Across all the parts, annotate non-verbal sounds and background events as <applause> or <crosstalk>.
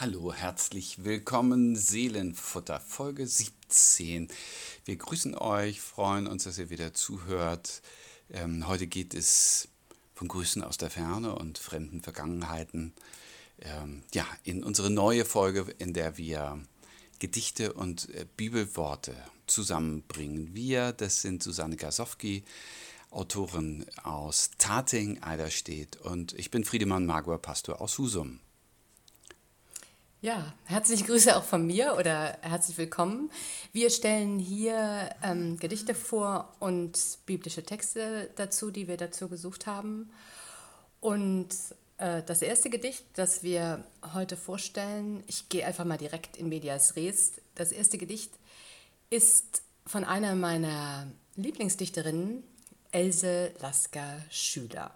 Hallo, herzlich willkommen, Seelenfutter, Folge 17. Wir grüßen euch, freuen uns, dass ihr wieder zuhört. Ähm, heute geht es von Grüßen aus der Ferne und fremden Vergangenheiten. Ähm, ja, in unsere neue Folge, in der wir Gedichte und äh, Bibelworte zusammenbringen. Wir, das sind Susanne Gasowski, Autorin aus Tating, Eiderstedt und ich bin Friedemann Magor, Pastor aus Husum. Ja, herzliche Grüße auch von mir oder herzlich willkommen. Wir stellen hier ähm, Gedichte vor und biblische Texte dazu, die wir dazu gesucht haben. Und äh, das erste Gedicht, das wir heute vorstellen, ich gehe einfach mal direkt in Medias Res. Das erste Gedicht ist von einer meiner Lieblingsdichterinnen, Else Lasker Schüler.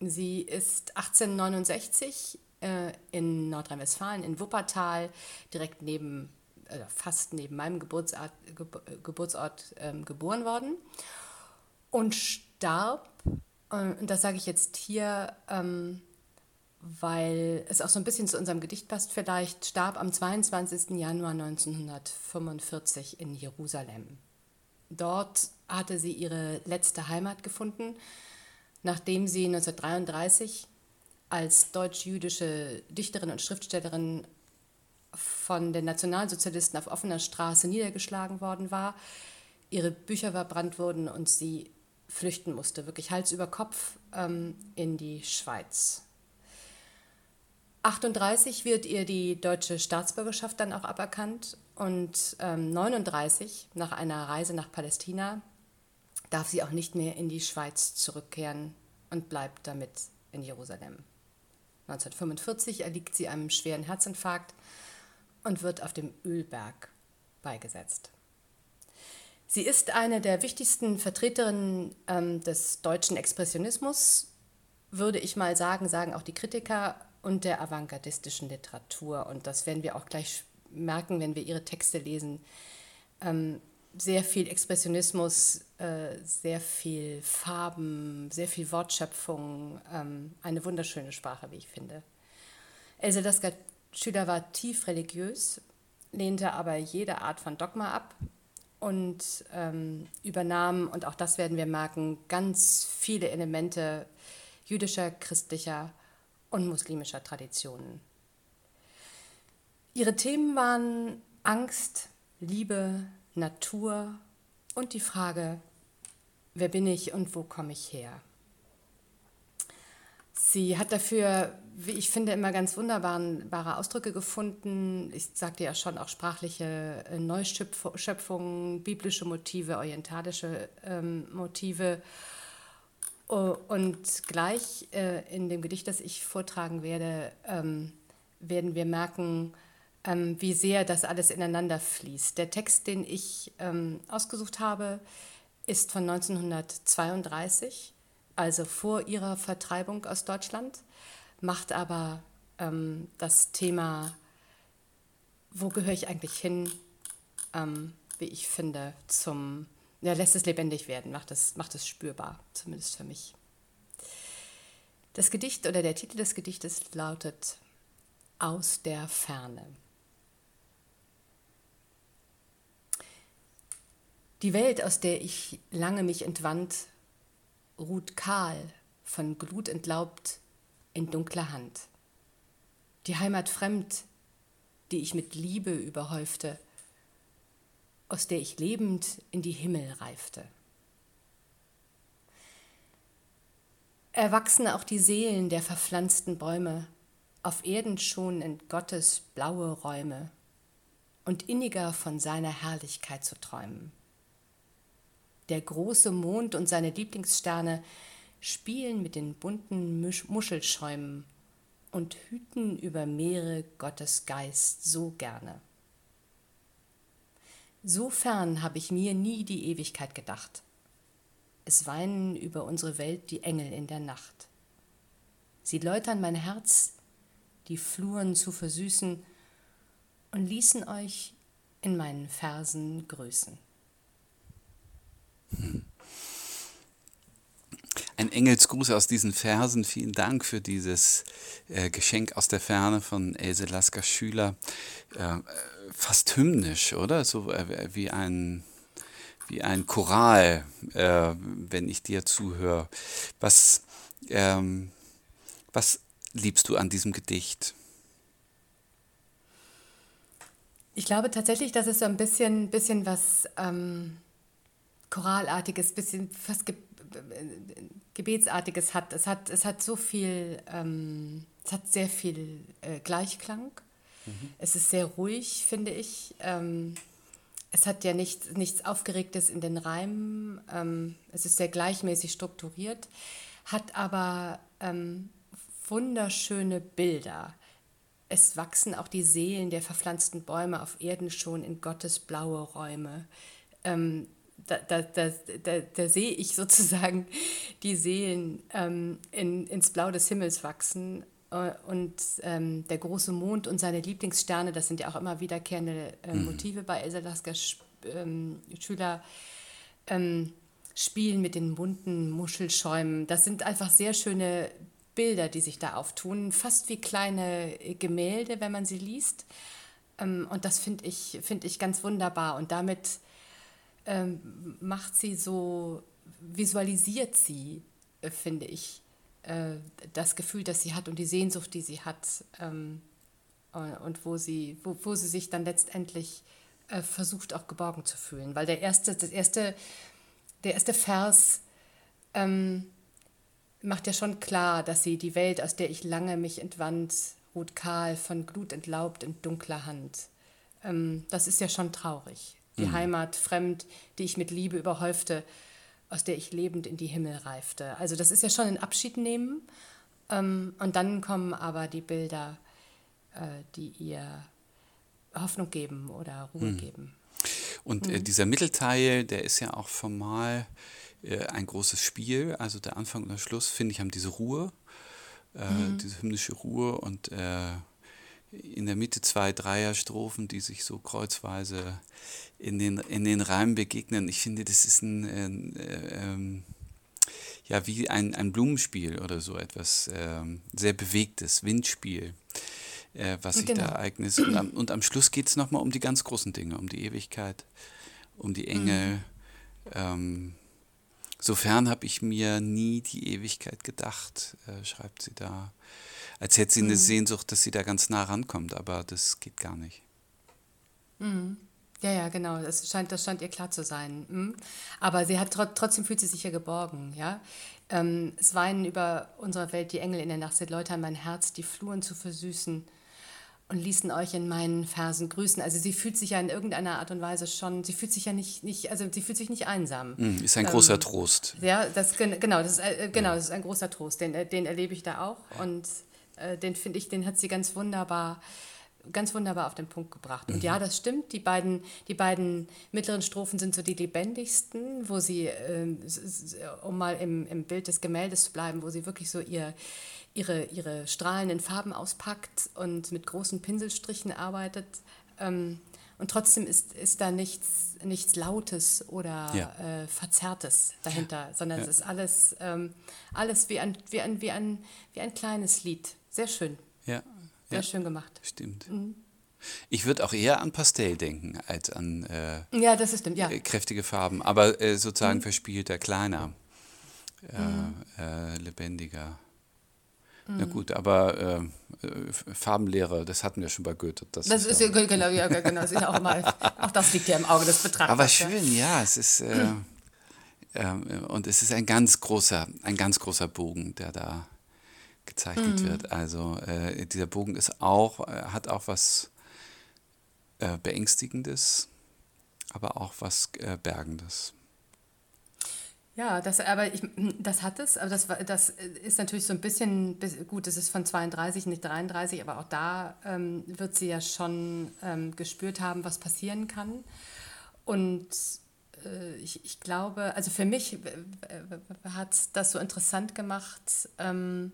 Sie ist 1869 äh, in Nordrhein-Westfalen, in Wuppertal, direkt neben, äh, fast neben meinem Geburtsort, Ge Geburtsort ähm, geboren worden und starb, äh, und das sage ich jetzt hier, ähm, weil es auch so ein bisschen zu unserem Gedicht passt, vielleicht starb am 22. Januar 1945 in Jerusalem. Dort hatte sie ihre letzte Heimat gefunden, nachdem sie 1933 als deutsch-jüdische Dichterin und Schriftstellerin von den Nationalsozialisten auf offener Straße niedergeschlagen worden war, ihre Bücher verbrannt wurden und sie flüchten musste, wirklich Hals über Kopf ähm, in die Schweiz. 38 wird ihr die deutsche Staatsbürgerschaft dann auch aberkannt und ähm, 39 nach einer Reise nach Palästina darf sie auch nicht mehr in die Schweiz zurückkehren und bleibt damit in Jerusalem. 1945 erliegt sie einem schweren Herzinfarkt und wird auf dem Ölberg beigesetzt. Sie ist eine der wichtigsten Vertreterinnen ähm, des deutschen Expressionismus, würde ich mal sagen, sagen auch die Kritiker und der avantgardistischen Literatur. Und das werden wir auch gleich merken, wenn wir ihre Texte lesen. Ähm, sehr viel Expressionismus, äh, sehr viel Farben, sehr viel Wortschöpfung, ähm, eine wunderschöne Sprache, wie ich finde. Else Lasker Schüler war tief religiös, lehnte aber jede Art von Dogma ab und ähm, übernahm, und auch das werden wir merken, ganz viele Elemente jüdischer, christlicher und muslimischer Traditionen. Ihre Themen waren Angst, Liebe, Natur und die Frage, wer bin ich und wo komme ich her? Sie hat dafür, wie ich finde, immer ganz wunderbare Ausdrücke gefunden. Ich sagte ja schon auch sprachliche äh, Neuschöpfungen, biblische Motive, orientalische ähm, Motive. Und gleich äh, in dem Gedicht, das ich vortragen werde, ähm, werden wir merken, ähm, wie sehr das alles ineinander fließt. Der Text, den ich ähm, ausgesucht habe, ist von 1932, also vor ihrer Vertreibung aus Deutschland, macht aber ähm, das Thema, wo gehöre ich eigentlich hin, ähm, wie ich finde, zum, ja, lässt es lebendig werden, macht es, macht es spürbar, zumindest für mich. Das Gedicht oder der Titel des Gedichtes lautet Aus der Ferne. Die Welt, aus der ich lange mich entwand, ruht kahl, von Glut entlaubt, in dunkler Hand. Die Heimat fremd, die ich mit Liebe überhäufte, aus der ich lebend in die Himmel reifte. Erwachsen auch die Seelen der verpflanzten Bäume, auf Erden schon in Gottes blaue Räume, und inniger von seiner Herrlichkeit zu träumen. Der große Mond und seine Lieblingssterne spielen mit den bunten Muschelschäumen und hüten über Meere Gottes Geist so gerne. So fern habe ich mir nie die Ewigkeit gedacht. Es weinen über unsere Welt die Engel in der Nacht. Sie läutern mein Herz, die Fluren zu versüßen, und ließen euch in meinen Versen grüßen. Ein Engelsgruß aus diesen Versen. Vielen Dank für dieses äh, Geschenk aus der Ferne von Else Lasker Schüler. Äh, fast hymnisch, oder? So äh, wie ein wie ein Choral, äh, wenn ich dir zuhöre. Was, ähm, was liebst du an diesem Gedicht? Ich glaube tatsächlich, dass es so ein bisschen, bisschen was ähm, Choralartiges, bisschen fast Ge Gebetsartiges hat. Es hat, es hat so viel, ähm, es hat sehr viel äh, Gleichklang. Mhm. Es ist sehr ruhig, finde ich. Ähm, es hat ja nichts, nichts Aufgeregtes in den Reimen. Ähm, es ist sehr gleichmäßig strukturiert, hat aber ähm, wunderschöne Bilder. Es wachsen auch die Seelen der verpflanzten Bäume auf Erden schon in Gottes blaue Räume. Ähm, da, da, da, da, da sehe ich sozusagen die Seelen ähm, in, ins Blau des Himmels wachsen. Äh, und ähm, der große Mond und seine Lieblingssterne, das sind ja auch immer wiederkehrende äh, mhm. Motive bei Elsa Laskers ähm, Schüler. Spielen mit den bunten Muschelschäumen. Das sind einfach sehr schöne Bilder, die sich da auftun, fast wie kleine Gemälde, wenn man sie liest. Und das finde ich, find ich ganz wunderbar. Und damit ähm, macht sie so, visualisiert sie, äh, finde ich, äh, das Gefühl, das sie hat und die Sehnsucht, die sie hat. Ähm, und wo sie, wo, wo sie sich dann letztendlich äh, versucht, auch geborgen zu fühlen. Weil der erste, das erste, der erste Vers ähm, macht ja schon klar, dass sie die Welt, aus der ich lange mich entwand, ruht kahl, von Glut entlaubt in dunkler Hand. Ähm, das ist ja schon traurig. Die mhm. Heimat fremd, die ich mit Liebe überhäufte, aus der ich lebend in die Himmel reifte. Also das ist ja schon ein Abschied nehmen. Ähm, und dann kommen aber die Bilder, äh, die ihr Hoffnung geben oder Ruhe mhm. geben. Und äh, mhm. dieser Mittelteil, der ist ja auch formal äh, ein großes Spiel. Also der Anfang und der Schluss, finde ich, haben diese Ruhe, äh, mhm. diese hymnische Ruhe und äh, in der Mitte zwei Dreierstrophen, die sich so kreuzweise in den, in den Reimen begegnen. Ich finde, das ist ein, ein ähm, ja, wie ein, ein Blumenspiel oder so etwas ähm, sehr bewegtes, Windspiel, äh, was sich genau. da ereignet. Und am, und am Schluss geht es nochmal um die ganz großen Dinge, um die Ewigkeit, um die Engel, mhm. ähm, Sofern habe ich mir nie die Ewigkeit gedacht, äh, schreibt sie da. Als hätte sie mhm. eine Sehnsucht, dass sie da ganz nah rankommt, aber das geht gar nicht. Mhm. Ja, ja, genau. Das scheint, das scheint ihr klar zu sein. Mhm. Aber sie hat trotzdem fühlt sie sich ja geborgen, ja. Ähm, es weinen über unsere Welt die Engel in der Nacht, sie läutern mein Herz, die Fluren zu versüßen und ließen euch in meinen Versen grüßen. Also sie fühlt sich ja in irgendeiner Art und Weise schon, sie fühlt sich ja nicht, nicht also sie fühlt sich nicht einsam. Mm, ist ein ähm, großer Trost. Ja, das, genau, das ist, äh, genau, das ist ein großer Trost. Den, äh, den erlebe ich da auch und äh, den finde ich, den hat sie ganz wunderbar ganz wunderbar auf den Punkt gebracht. Und mhm. ja, das stimmt. Die beiden, die beiden mittleren Strophen sind so die lebendigsten, wo sie, äh, um mal im, im Bild des Gemäldes zu bleiben, wo sie wirklich so ihr, ihre, ihre strahlenden Farben auspackt und mit großen Pinselstrichen arbeitet. Ähm, und trotzdem ist, ist da nichts, nichts Lautes oder ja. äh, Verzerrtes dahinter, sondern ja. es ist alles, ähm, alles wie, ein, wie, ein, wie, ein, wie ein kleines Lied. Sehr schön. Ja. Sehr schön gemacht. Stimmt. Mhm. Ich würde auch eher an Pastell denken als an äh, ja, das ist stimmt, ja. Äh, kräftige Farben, aber äh, sozusagen mhm. verspielter, kleiner, äh, mhm. Äh, lebendiger. Na mhm. gut, aber äh, äh, Farbenlehre, das hatten wir schon bei Goethe. Das, das ist, ja, genau, ja, genau, das ist ja auch mal, auch das liegt ja im Auge des Betrachters. Aber schön, ja, es ist äh, <clears throat> äh, und es ist ein ganz großer, ein ganz großer Bogen, der da gezeichnet mhm. wird. Also äh, dieser Bogen ist auch, äh, hat auch was beängstigendes, aber auch was bergendes. Ja, das, aber ich, das hat es, aber das, das ist natürlich so ein bisschen, gut, es ist von 32, nicht 33, aber auch da ähm, wird sie ja schon ähm, gespürt haben, was passieren kann. Und äh, ich, ich glaube, also für mich hat das so interessant gemacht, ähm,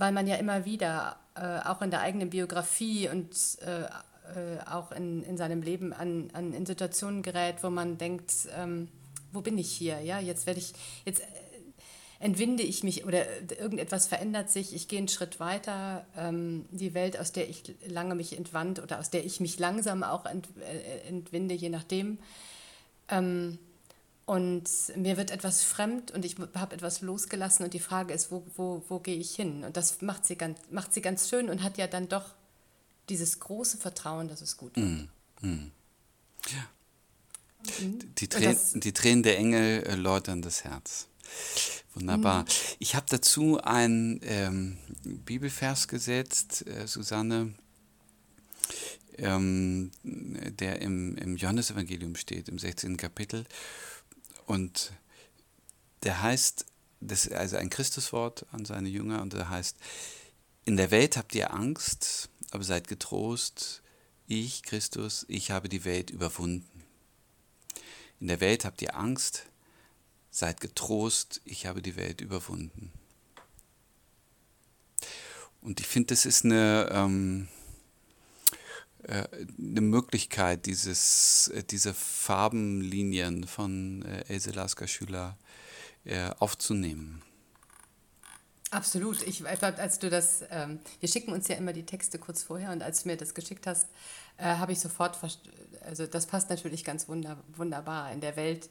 weil man ja immer wieder, äh, auch in der eigenen Biografie und äh, äh auch in, in seinem Leben an, an in Situationen gerät, wo man denkt, ähm, wo bin ich hier? Ja, jetzt werde ich, jetzt, äh, entwinde ich mich oder irgendetwas verändert sich, ich gehe einen Schritt weiter, ähm, die Welt, aus der ich lange mich entwand oder aus der ich mich langsam auch ent, äh, entwinde, je nachdem. Ähm, und mir wird etwas fremd und ich habe etwas losgelassen und die Frage ist, wo, wo, wo gehe ich hin? Und das macht sie, ganz, macht sie ganz schön und hat ja dann doch dieses große Vertrauen, dass es gut wird. Mm, mm. Ja. Mhm. Die, Trän die Tränen der Engel äh, läutern das Herz. Wunderbar. Mhm. Ich habe dazu einen ähm, Bibelvers gesetzt, äh, Susanne, ähm, der im, im Johannesevangelium steht, im 16. Kapitel. Und der heißt, das ist also ein Christuswort an seine Jünger, und der heißt, in der Welt habt ihr Angst, aber seid getrost, ich, Christus, ich habe die Welt überwunden. In der Welt habt ihr Angst, Seid getrost, ich habe die Welt überwunden. Und ich finde, das ist eine, ähm, äh, eine Möglichkeit, dieses, äh, diese Farbenlinien von äh, Else Lasker Schüler äh, aufzunehmen. Absolut. Ich, als du das, ähm, wir schicken uns ja immer die Texte kurz vorher und als du mir das geschickt hast, äh, habe ich sofort, also das passt natürlich ganz wunder, wunderbar in der Welt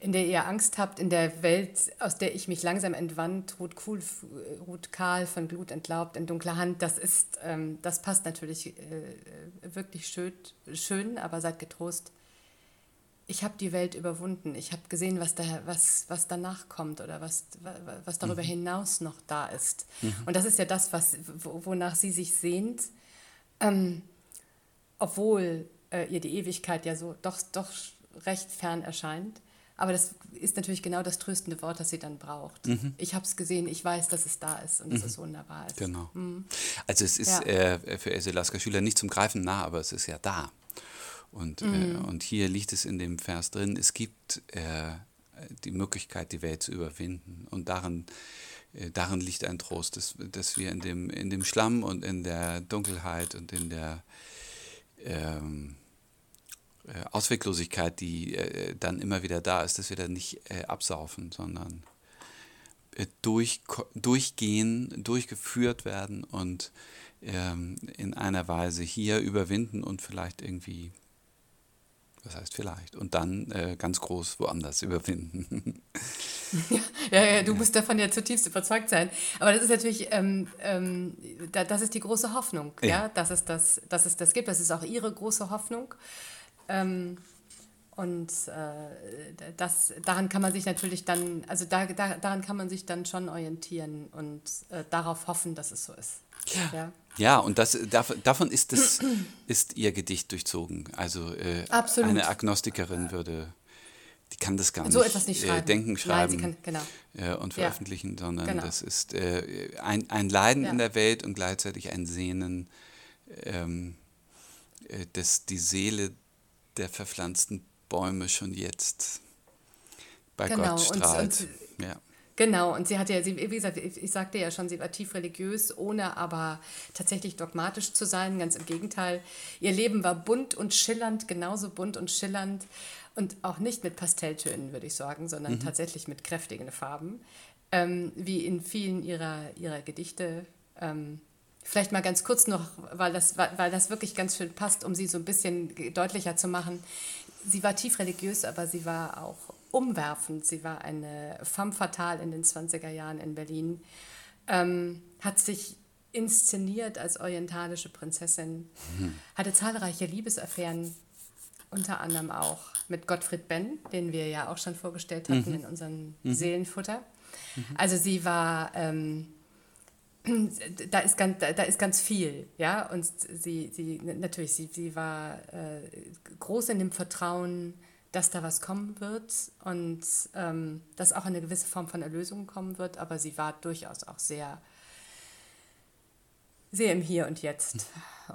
in der ihr Angst habt, in der Welt, aus der ich mich langsam entwand, ruht, cool, ruht kahl, von Glut entlaubt, in dunkler Hand, das ist, ähm, das passt natürlich äh, wirklich schön, schön, aber seid getrost. Ich habe die Welt überwunden. Ich habe gesehen, was, da, was, was danach kommt oder was, was darüber mhm. hinaus noch da ist. Mhm. Und das ist ja das, was, wonach sie sich sehnt, ähm, obwohl äh, ihr die Ewigkeit ja so doch, doch recht fern erscheint. Aber das ist natürlich genau das tröstende Wort, das sie dann braucht. Mhm. Ich habe es gesehen, ich weiß, dass es da ist und mhm. dass es wunderbar ist. Genau. Mhm. Also es ist ja. äh, für Else Lasker Schüler nicht zum Greifen nah, aber es ist ja da. Und, äh, mhm. und hier liegt es in dem Vers drin, es gibt äh, die Möglichkeit, die Welt zu überwinden. Und darin, äh, darin liegt ein Trost, dass, dass wir in dem, in dem Schlamm und in der Dunkelheit und in der... Ähm, äh, Ausweglosigkeit, die äh, dann immer wieder da ist, dass wir da nicht äh, absaufen, sondern äh, durch, durchgehen, durchgeführt werden und ähm, in einer Weise hier überwinden und vielleicht irgendwie, was heißt vielleicht, und dann äh, ganz groß woanders <laughs> überwinden. ja, ja, du musst davon ja zutiefst überzeugt sein. Aber das ist natürlich, ähm, ähm, da, das ist die große Hoffnung, ja. ja, dass, es das, dass es das gibt. Das ist auch ihre große Hoffnung. Ähm, und äh, das, daran kann man sich natürlich dann, also da, da, daran kann man sich dann schon orientieren und äh, darauf hoffen, dass es so ist. Ja, ja. ja und das, davon ist, das, <clears throat> ist ihr Gedicht durchzogen. Also äh, eine Agnostikerin würde, die kann das gar so nicht, etwas nicht äh, schreiben. denken, schreiben Nein, kann, genau. und veröffentlichen, ja. sondern genau. das ist äh, ein, ein Leiden ja. in der Welt und gleichzeitig ein Sehnen, ähm, äh, dass die Seele der verpflanzten Bäume schon jetzt bei genau, Gott strahlt. Und, und, ja. Genau, und sie hatte ja, sie, wie gesagt, ich sagte ja schon, sie war tief religiös, ohne aber tatsächlich dogmatisch zu sein. Ganz im Gegenteil. Ihr Leben war bunt und schillernd, genauso bunt und schillernd. Und auch nicht mit Pastelltönen, würde ich sagen, sondern mhm. tatsächlich mit kräftigen Farben. Ähm, wie in vielen ihrer, ihrer Gedichte. Ähm, Vielleicht mal ganz kurz noch, weil das, weil das wirklich ganz schön passt, um sie so ein bisschen deutlicher zu machen. Sie war tief religiös, aber sie war auch umwerfend. Sie war eine femme fatale in den 20er Jahren in Berlin, ähm, hat sich inszeniert als orientalische Prinzessin, mhm. hatte zahlreiche Liebesaffären, unter anderem auch mit Gottfried Benn, den wir ja auch schon vorgestellt hatten mhm. in unserem mhm. Seelenfutter. Mhm. Also sie war ähm, <clears throat> da ist ganz, da, ist ganz viel, ja. Und sie, sie natürlich, sie, sie war äh, groß in dem Vertrauen, dass da was kommen wird und ähm, dass auch eine gewisse Form von Erlösung kommen wird, aber sie war durchaus auch sehr, sehr im Hier und Jetzt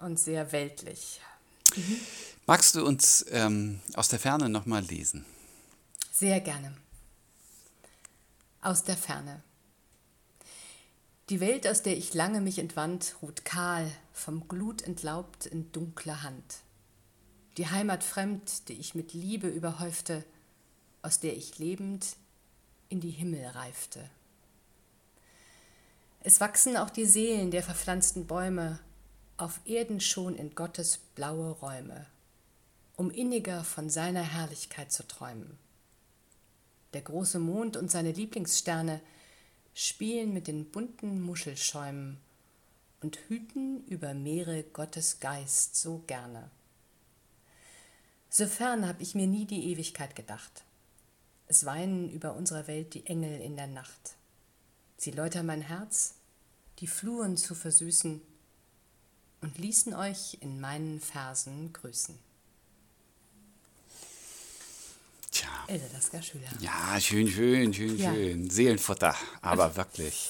und sehr weltlich. Mhm. Magst du uns ähm, aus der Ferne nochmal lesen? Sehr gerne. Aus der Ferne. Die Welt, aus der ich lange mich entwand, ruht kahl, vom Glut entlaubt in dunkler Hand. Die Heimat fremd, die ich mit Liebe überhäufte, aus der ich lebend in die Himmel reifte. Es wachsen auch die Seelen der verpflanzten Bäume auf Erden schon in Gottes blaue Räume, um inniger von seiner Herrlichkeit zu träumen. Der große Mond und seine Lieblingssterne spielen mit den bunten Muschelschäumen und hüten über Meere Gottes Geist so gerne. So fern hab ich mir nie die Ewigkeit gedacht. Es weinen über unserer Welt die Engel in der Nacht. Sie läutern mein Herz, die Fluren zu versüßen, und ließen euch in meinen Versen grüßen. Lasker Schüler. Ja, schön, schön, schön, Ja. schön. Seelenfutter, aber <laughs> wirklich.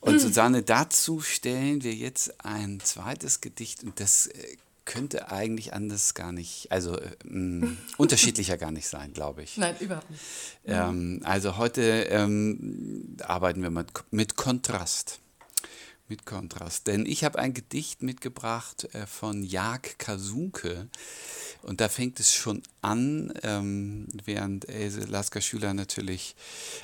Und Susanne, dazu stellen wir jetzt ein zweites Gedicht und das äh, könnte eigentlich anders gar nicht, also äh, mh, <laughs> unterschiedlicher gar nicht sein, glaube ich. Nein, überhaupt nicht. Ähm, also heute ähm, arbeiten wir mit, mit Kontrast. Mit Kontrast. Denn ich habe ein Gedicht mitgebracht äh, von Jag Kasunke. Und da fängt es schon an, ähm, während Else Lasker Schüler natürlich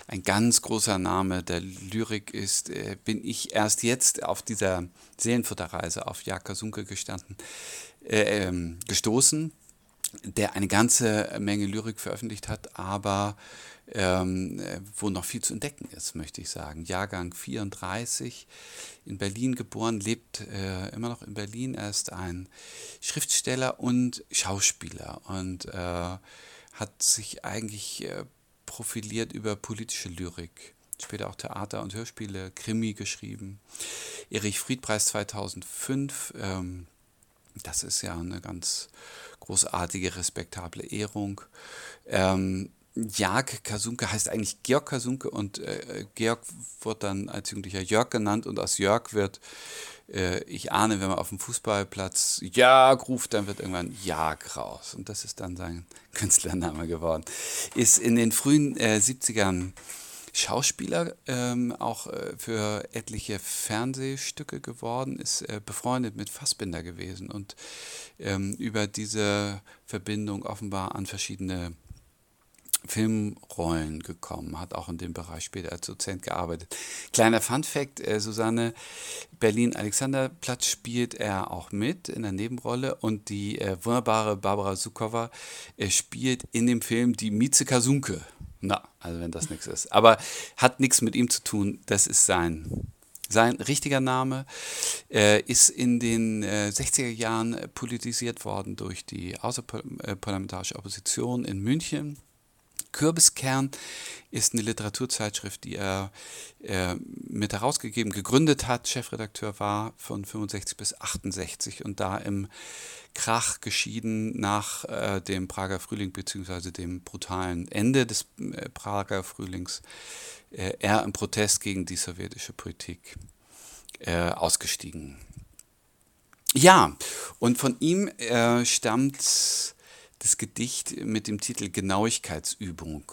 ein ganz großer Name der Lyrik ist, äh, bin ich erst jetzt auf dieser Seelenfutterreise auf Jag Kasunke gestanden, äh, ähm, gestoßen der eine ganze Menge Lyrik veröffentlicht hat, aber ähm, äh, wo noch viel zu entdecken ist, möchte ich sagen. Jahrgang 34, in Berlin geboren, lebt äh, immer noch in Berlin. Er ist ein Schriftsteller und Schauspieler und äh, hat sich eigentlich äh, profiliert über politische Lyrik. Später auch Theater und Hörspiele, Krimi geschrieben. Erich Friedpreis 2005. Ähm, das ist ja eine ganz großartige, respektable Ehrung. Ähm, Jag Kasunke heißt eigentlich Georg Kasunke und äh, Georg wird dann als Jugendlicher Jörg genannt und aus Jörg wird, äh, ich ahne, wenn man auf dem Fußballplatz Jörg ruft, dann wird irgendwann Jag raus und das ist dann sein <laughs> Künstlername geworden. Ist in den frühen äh, 70ern Schauspieler, ähm, auch äh, für etliche Fernsehstücke geworden, ist äh, befreundet mit Fassbinder gewesen und ähm, über diese Verbindung offenbar an verschiedene Filmrollen gekommen, hat auch in dem Bereich später als Dozent gearbeitet. Kleiner Fun-Fact: äh, Susanne, Berlin-Alexanderplatz spielt er auch mit in der Nebenrolle und die äh, wunderbare Barbara Sukowa äh, spielt in dem Film die Mieze Kasunke. Na, also wenn das nichts ist. Aber hat nichts mit ihm zu tun, das ist sein sein richtiger Name äh, ist in den äh, 60er Jahren äh, politisiert worden durch die außerparlamentarische Opposition in München. Kürbiskern ist eine Literaturzeitschrift, die er äh, mit herausgegeben, gegründet hat, Chefredakteur war von 65 bis 68 und da im Krach geschieden nach äh, dem Prager Frühling bzw. dem brutalen Ende des äh, Prager Frühlings äh, er im Protest gegen die sowjetische Politik äh, ausgestiegen. Ja, und von ihm äh, stammt das Gedicht mit dem Titel Genauigkeitsübung.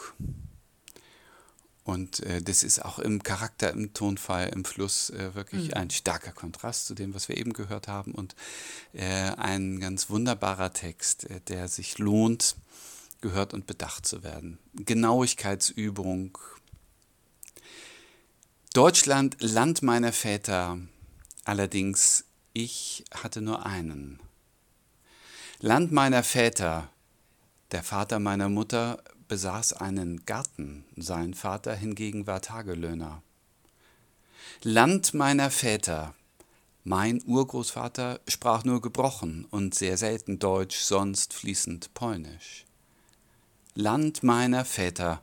Und äh, das ist auch im Charakter, im Tonfall, im Fluss äh, wirklich Mhm. ein starker Kontrast zu dem, was wir eben gehört haben. Und äh, ein ganz wunderbarer Text, äh, der sich lohnt, gehört und bedacht zu werden. Genauigkeitsübung. Deutschland, Land meiner Väter, allerdings ich hatte nur einen. Land meiner Väter, der Vater meiner Mutter besaß einen Garten, sein Vater hingegen war Tagelöhner. Land meiner Väter, mein Urgroßvater sprach nur gebrochen und sehr selten Deutsch, sonst fließend Polnisch. Land meiner Väter,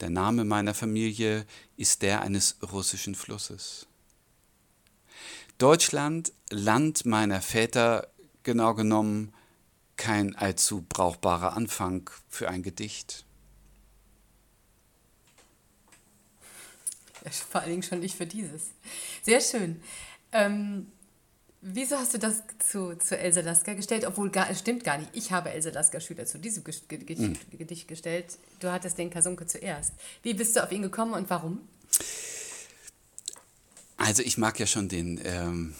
der Name meiner Familie ist der eines russischen Flusses. Deutschland, Land meiner Väter, genau genommen kein allzu brauchbarer Anfang für ein Gedicht. Vor allen Dingen schon nicht für dieses. Sehr schön. Ähm, wieso hast du das zu, zu Else Lasker gestellt? Obwohl, gar, es stimmt gar nicht. Ich habe Else Lasker Schüler zu diesem Ges- Ge- Gedicht, Gedicht gestellt. Du hattest den Kasunke zuerst. Wie bist du auf ihn gekommen und warum? Also ich mag ja schon den, ähm,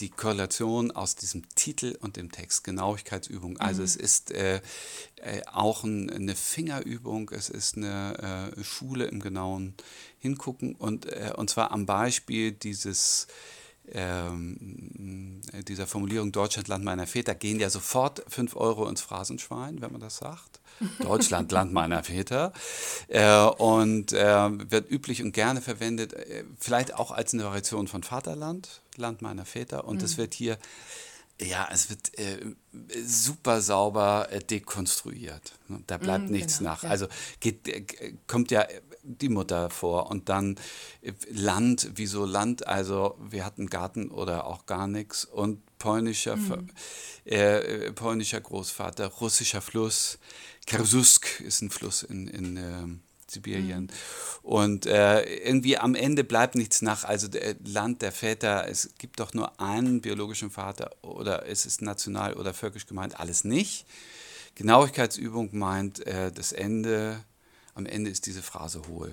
die Korrelation aus diesem Titel und dem Text, Genauigkeitsübung. Also mhm. es ist äh, äh, auch ein, eine Fingerübung, es ist eine äh, Schule im genauen Hingucken und, äh, und zwar am Beispiel dieses ähm, dieser Formulierung Deutschland, Land meiner Väter, gehen ja sofort 5 Euro ins Phrasenschwein, wenn man das sagt. <laughs> Deutschland, Land meiner Väter. Äh, und äh, wird üblich und gerne verwendet, äh, vielleicht auch als eine Variation von Vaterland, Land meiner Väter. Und es mhm. wird hier ja, es wird äh, super sauber äh, dekonstruiert. Da bleibt mm, nichts genau, nach. Ja. Also geht, äh, kommt ja die Mutter vor und dann äh, Land, wieso Land? Also wir hatten Garten oder auch gar nichts und polnischer, mm. äh, polnischer Großvater, russischer Fluss, Kersusk ist ein Fluss in, in ähm, Sibirien. Mhm. Und äh, irgendwie am Ende bleibt nichts nach. Also der Land der Väter, es gibt doch nur einen biologischen Vater oder es ist national oder völkisch gemeint, alles nicht. Genauigkeitsübung meint äh, das Ende, am Ende ist diese Phrase hohl.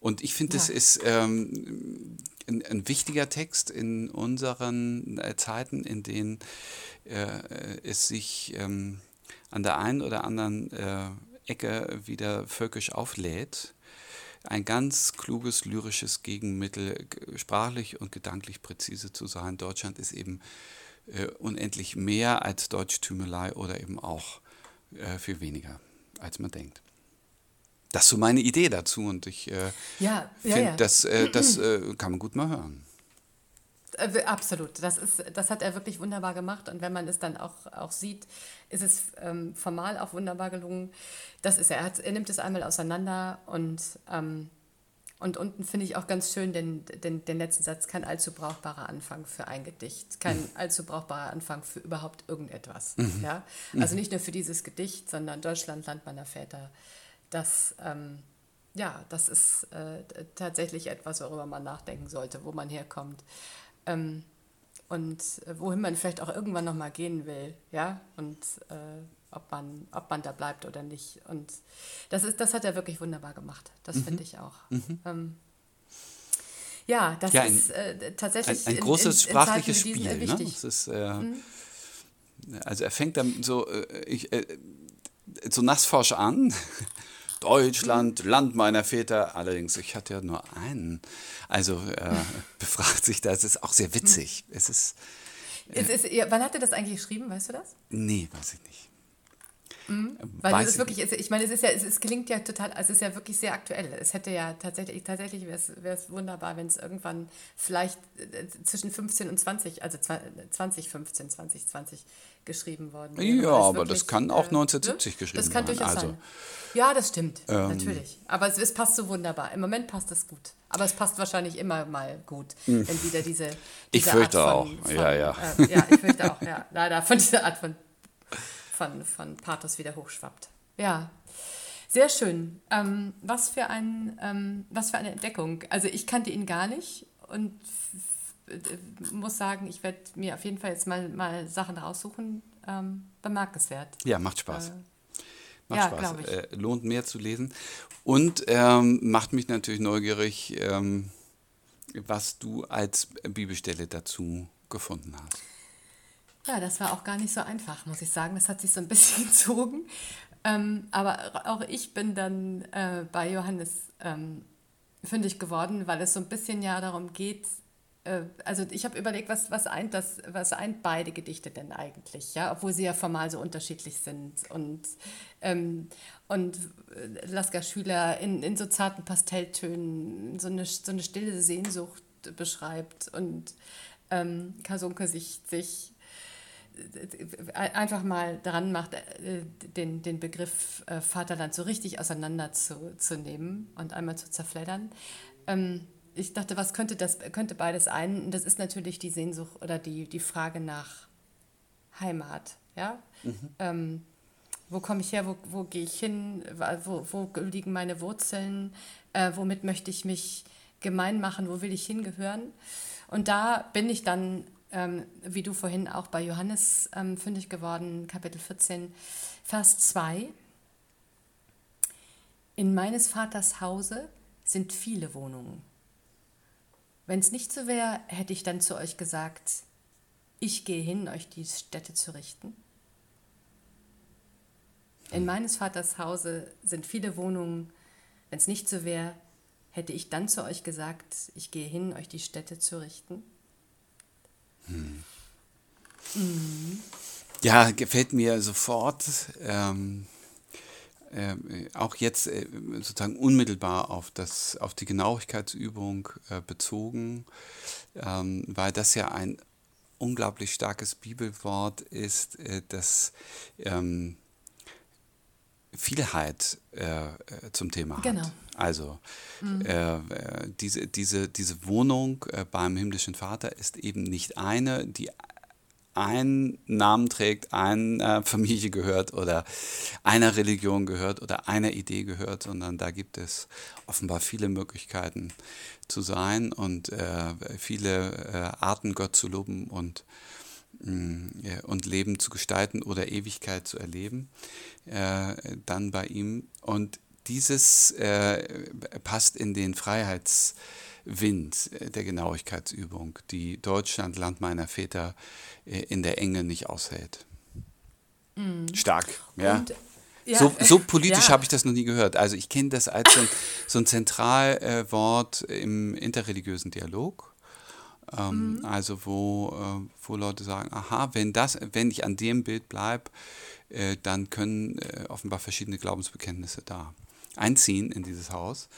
Und ich finde, ja. das ist ähm, ein, ein, wichtiger Text in unseren äh, Zeiten, in denen äh, es sich ähm, an der einen oder anderen äh, Ecke wieder völkisch auflädt. Ein ganz kluges lyrisches Gegenmittel, sprachlich und gedanklich präzise zu sein. Deutschland ist eben äh, unendlich mehr als Deutschtümelei oder eben auch äh, viel weniger, als man denkt. Das ist so meine Idee dazu und ich äh, ja, finde, ja, ja. das, äh, das <clears throat> äh, kann man gut mal hören. Äh, absolut. Das, ist, das hat er wirklich wunderbar gemacht. Und wenn man es dann auch, auch sieht, ist es ähm, formal auch wunderbar gelungen. Das ist er. Er, hat, er nimmt es einmal auseinander und, ähm, und unten finde ich auch ganz schön den, den, den letzten Satz: kein allzu brauchbarer Anfang für ein Gedicht, kein mhm. allzu brauchbarer Anfang für überhaupt irgendetwas. Mhm. Ja? Also mhm. nicht nur für dieses Gedicht, sondern Deutschland, Land meiner Väter. Das. Ähm, ja, das ist äh, tatsächlich etwas, worüber man nachdenken sollte, wo man herkommt. Ähm, und wohin man vielleicht auch irgendwann nochmal gehen will, ja, und äh, ob, man, ob man da bleibt oder nicht. Und das, ist, das hat er wirklich wunderbar gemacht. Das mhm. finde ich auch. Mhm. Ähm, ja, das ja, ein, ist äh, tatsächlich ein, ein großes in, in, sprachliches Spiel. Äh, wichtig. Ne? Das ist, äh, mhm. Also er fängt dann so, äh, ich, äh, so nassforsch an Deutschland, Land meiner Väter. Allerdings, ich hatte ja nur einen. Also äh, <laughs> befragt sich das. Es ist auch sehr witzig. Es ist, äh, es ist, wann hat er das eigentlich geschrieben? Weißt du das? Nee, weiß ich nicht. Mhm. Weil es ist wirklich, ich meine, es ist ja, es, es klingt ja total, es ist ja wirklich sehr aktuell. Es hätte ja tatsächlich, tatsächlich wäre es wunderbar, wenn es irgendwann vielleicht äh, zwischen 15 und 20, also 2015, 2020 geschrieben worden wäre. Ja, aber wirklich, das kann auch 1970 äh, geschrieben werden. Das kann durchaus also, sein. Ja, das stimmt, ähm, natürlich. Aber es, es, passt so wunderbar. Im Moment passt es gut. Aber es passt wahrscheinlich immer mal gut, hm. wenn wieder diese, diese Ich fürchte Art von, auch, von, ja, ja. Äh, ja, ich fürchte auch, ja. <laughs> Leider von dieser Art von von, von Pathos wieder hochschwappt. Ja, sehr schön. Ähm, was, für ein, ähm, was für eine Entdeckung. Also ich kannte ihn gar nicht und muss sagen, ich werde mir auf jeden Fall jetzt mal, mal Sachen raussuchen. Ähm, bemerkenswert. Ja, macht Spaß. Äh, macht ja, Spaß. Äh, lohnt mehr zu lesen. Und ähm, macht mich natürlich neugierig, ähm, was du als Bibelstelle dazu gefunden hast. Ja, das war auch gar nicht so einfach, muss ich sagen. Das hat sich so ein bisschen <laughs> gezogen. Ähm, aber auch ich bin dann äh, bei Johannes ähm, fündig geworden, weil es so ein bisschen ja darum geht, äh, also ich habe überlegt, was, was, eint das, was eint beide Gedichte denn eigentlich, ja, obwohl sie ja formal so unterschiedlich sind. Und, ähm, und äh, Lasker Schüler in, in so zarten Pastelltönen so eine, so eine stille Sehnsucht beschreibt und ähm, Kasunke sich, sich einfach mal dran macht, äh, den, den Begriff äh, Vaterland so richtig auseinanderzunehmen und einmal zu zerfleddern. Ähm, ich dachte, was könnte das, könnte beides ein? Das ist natürlich die Sehnsucht oder die, die Frage nach Heimat. Ja? Mhm. Ähm, wo komme ich her? Wo, wo gehe ich hin? Wo, wo liegen meine Wurzeln? Äh, womit möchte ich mich gemein machen? Wo will ich hingehören? Und da bin ich dann ähm, wie du vorhin auch bei Johannes ähm, fündig geworden, Kapitel 14, Vers 2. In meines Vaters Hause sind viele Wohnungen. Wenn es nicht so wäre, hätte ich dann zu euch gesagt, ich gehe hin, euch die Städte zu richten. In meines Vaters Hause sind viele Wohnungen. Wenn es nicht so wäre, hätte ich dann zu euch gesagt, ich gehe hin, euch die Städte zu richten. Hm. Mhm. Ja, gefällt mir sofort. Ähm, äh, auch jetzt äh, sozusagen unmittelbar auf, das, auf die Genauigkeitsübung äh, bezogen, ähm, weil das ja ein unglaublich starkes Bibelwort ist, äh, das ähm, Vielheit äh, zum Thema genau. hat. Also mhm. diese, diese, diese Wohnung beim himmlischen Vater ist eben nicht eine, die einen Namen trägt, einer Familie gehört oder einer Religion gehört oder einer Idee gehört, sondern da gibt es offenbar viele Möglichkeiten zu sein und äh, viele äh, Arten, Gott zu loben und, äh, und Leben zu gestalten oder Ewigkeit zu erleben, äh, dann bei ihm. Und dieses äh, passt in den Freiheits- Wind äh, der Genauigkeitsübung, die Deutschland, Land meiner Väter, äh, in der Enge nicht aushält. Mhm. Stark, ja. Und, ja. So, so, <laughs> politisch ja. habe ich das noch nie gehört. Also ich kenne das als so ein, so ein Zentralwort im interreligiösen Dialog. Ähm, mhm. Also wo, äh, wo Leute sagen, aha, wenn, das, wenn ich an dem Bild bleibe, äh, dann können äh, offenbar verschiedene Glaubensbekenntnisse da einziehen in dieses Haus.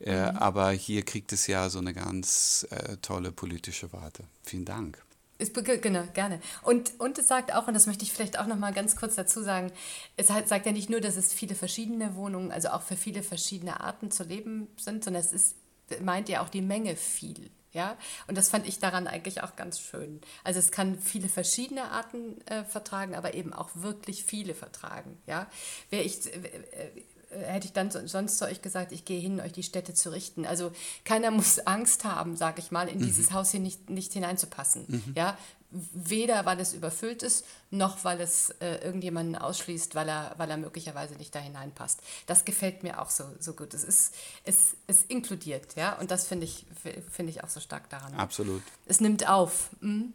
Äh, mhm. Aber hier kriegt es ja so eine ganz äh, tolle politische Warte. Vielen Dank. Ist, genau, gerne. Und, und es sagt auch, und das möchte ich vielleicht auch noch mal ganz kurz dazu sagen, es halt, sagt ja nicht nur, dass es viele verschiedene Wohnungen, also auch für viele verschiedene Arten zu leben sind, sondern es ist, meint ja auch die Menge viel. Ja? Und das fand ich daran eigentlich auch ganz schön. Also es kann viele verschiedene Arten äh, vertragen, aber eben auch wirklich viele vertragen. Ja? Wer ich, äh, hätte ich dann sonst zu euch gesagt, ich gehe hin, euch die Städte zu richten. Also keiner <laughs> muss Angst haben, sage ich mal, in mhm. dieses Haus hier nicht, nicht hineinzupassen. Mhm. Ja? Weder weil es überfüllt ist, noch weil es äh, irgendjemanden ausschließt, weil er, weil er möglicherweise nicht da hineinpasst. Das gefällt mir auch so, so gut. Es ist, es, es inkludiert, ja, und das finde ich, find ich auch so stark daran. Absolut. Es nimmt auf. Mhm.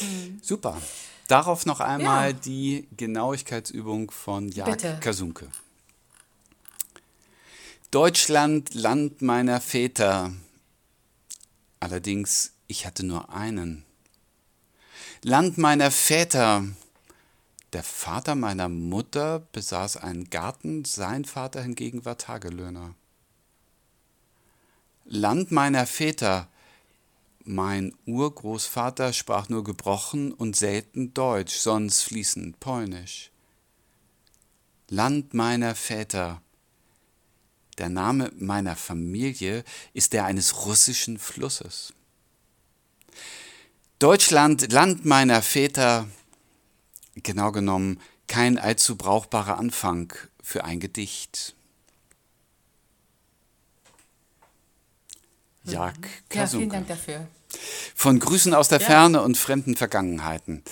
Mhm. Super. Darauf noch einmal ja. die Genauigkeitsübung von Jag Kasunke. Deutschland, Land meiner Väter. Allerdings, ich hatte nur einen. Land meiner Väter. Der Vater meiner Mutter besaß einen Garten, sein Vater hingegen war Tagelöhner. Land meiner Väter. Mein Urgroßvater sprach nur gebrochen und selten Deutsch, sonst fließend Polnisch. Land meiner Väter. Der Name meiner Familie ist der eines russischen Flusses. Deutschland, Land meiner Väter, genau genommen kein allzu brauchbarer Anfang für ein Gedicht. Jag Kasunka. Ja, vielen Dank dafür. Von Grüßen aus der ja. Ferne und fremden Vergangenheiten.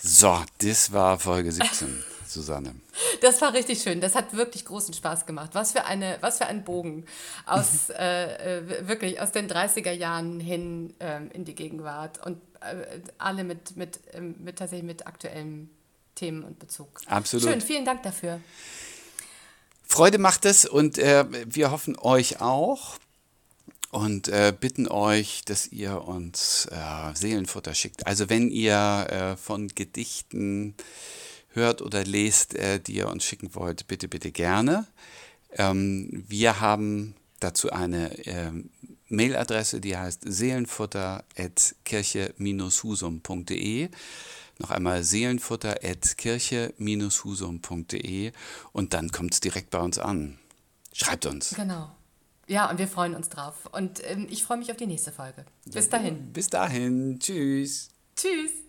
So, das war Folge 17. <laughs> Susanne. Das war richtig schön. Das hat wirklich großen Spaß gemacht. Was für, eine, was für ein Bogen aus <laughs> äh, äh wirklich aus den 30er Jahren hin ähm, in die Gegenwart und äh, alle mit, mit, ähm, mit tatsächlich mit aktuellen Themen und Bezug. Absolut. Schön, vielen Dank dafür. Freude macht es und äh, wir hoffen euch auch und äh, bitten euch, dass ihr uns äh, Seelenfutter schickt. Also wenn ihr äh, von Gedichten hört oder lest, äh, die ihr uns schicken wollt, bitte, bitte gerne. Ähm, wir haben dazu eine ähm, Mailadresse, die heißt seelenfutter.kirche-husum.de. Noch einmal seelenfutter.kirche-husum.de und dann kommt es direkt bei uns an. Schreibt uns. Genau. Ja, und wir freuen uns drauf. Und ähm, ich freue mich auf die nächste Folge. Bis dahin. Bis dahin. Tschüss. Tschüss.